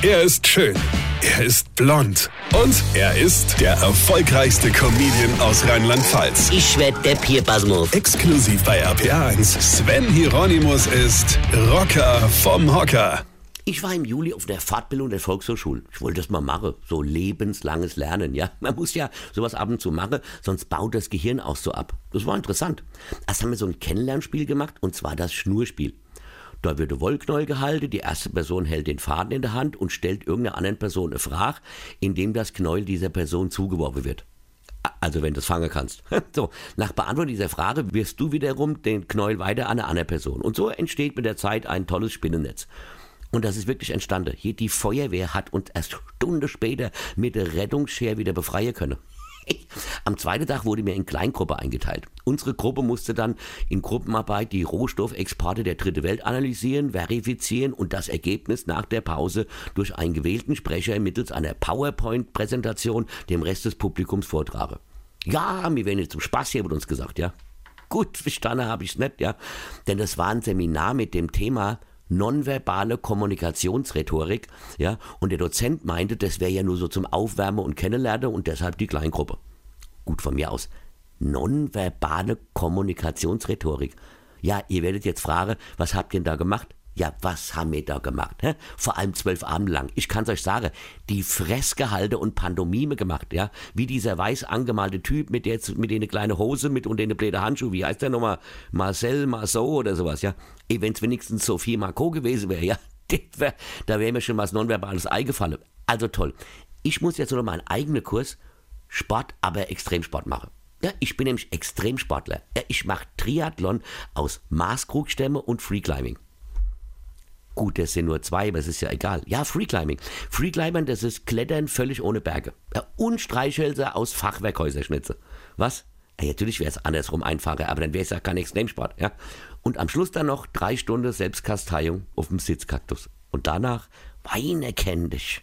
Er ist schön. Er ist blond. Und er ist der erfolgreichste Comedian aus Rheinland-Pfalz. Ich werd der Pierpasmus. Exklusiv bei RPA1. Sven Hieronymus ist Rocker vom Hocker. Ich war im Juli auf der Fortbildung der Volkshochschule. Ich wollte das mal machen. So lebenslanges Lernen, ja. Man muss ja sowas ab und zu machen, sonst baut das Gehirn auch so ab. Das war interessant. Erst haben wir so ein Kennenlernspiel gemacht, und zwar das Schnurspiel. Da wird ein Wollknäuel gehalten, die erste Person hält den Faden in der Hand und stellt irgendeiner anderen Person eine Frage, indem das Knäuel dieser Person zugeworfen wird. Also wenn du es fangen kannst. So, nach Beantwortung dieser Frage wirst du wiederum den Knäuel weiter an eine andere Person. Und so entsteht mit der Zeit ein tolles Spinnennetz. Und das ist wirklich entstanden. Hier die Feuerwehr hat uns erst Stunde später mit der Rettungsschere wieder befreien können. Am zweiten Tag wurde mir in Kleingruppe eingeteilt. Unsere Gruppe musste dann in Gruppenarbeit die Rohstoffexporte der Dritte Welt analysieren, verifizieren und das Ergebnis nach der Pause durch einen gewählten Sprecher mittels einer PowerPoint-Präsentation dem Rest des Publikums vortragen. Ja, wir werden jetzt zum Spaß hier, wird uns gesagt, ja. Gut, verstanden habe ich es nicht, ja. Denn das war ein Seminar mit dem Thema nonverbale Kommunikationsrhetorik, ja, und der Dozent meinte, das wäre ja nur so zum Aufwärmen und Kennenlernen und deshalb die Kleingruppe. Gut von mir aus. Nonverbale Kommunikationsrhetorik. Ja, ihr werdet jetzt fragen, was habt ihr denn da gemacht? Ja, was haben wir da gemacht? Hä? Vor allem zwölf Abend lang. Ich kann's euch sagen, die Fressgehalte und Pantomime gemacht, ja. Wie dieser weiß angemalte Typ mit der, mit der kleine Hose mit und den blöde Handschuh. Wie heißt der nochmal? Marcel Marceau oder sowas, ja. Ey, wenn's wenigstens Sophie Marco gewesen wäre, ja. Wär, da wäre mir schon was nonverbales eingefallen. Also toll. Ich muss jetzt nur noch meinen eigenen Kurs Sport, aber Extremsport machen. Ja, ich bin nämlich Extremsportler. Ja, ich mache Triathlon aus Maßkrugstämme und Freeclimbing. Gut, das sind nur zwei, aber es ist ja egal. Ja, Freeclimbing. Freeclimbing, das ist Klettern völlig ohne Berge. Ja, und Streichhölzer aus Fachwerkhäuserschnitze. Was? Ja, natürlich wäre es andersrum einfacher, aber dann wäre es ja kein Extremsport. Ja? Und am Schluss dann noch drei Stunden Selbstkasteiung auf dem Sitzkaktus. Und danach Weine kenn dich.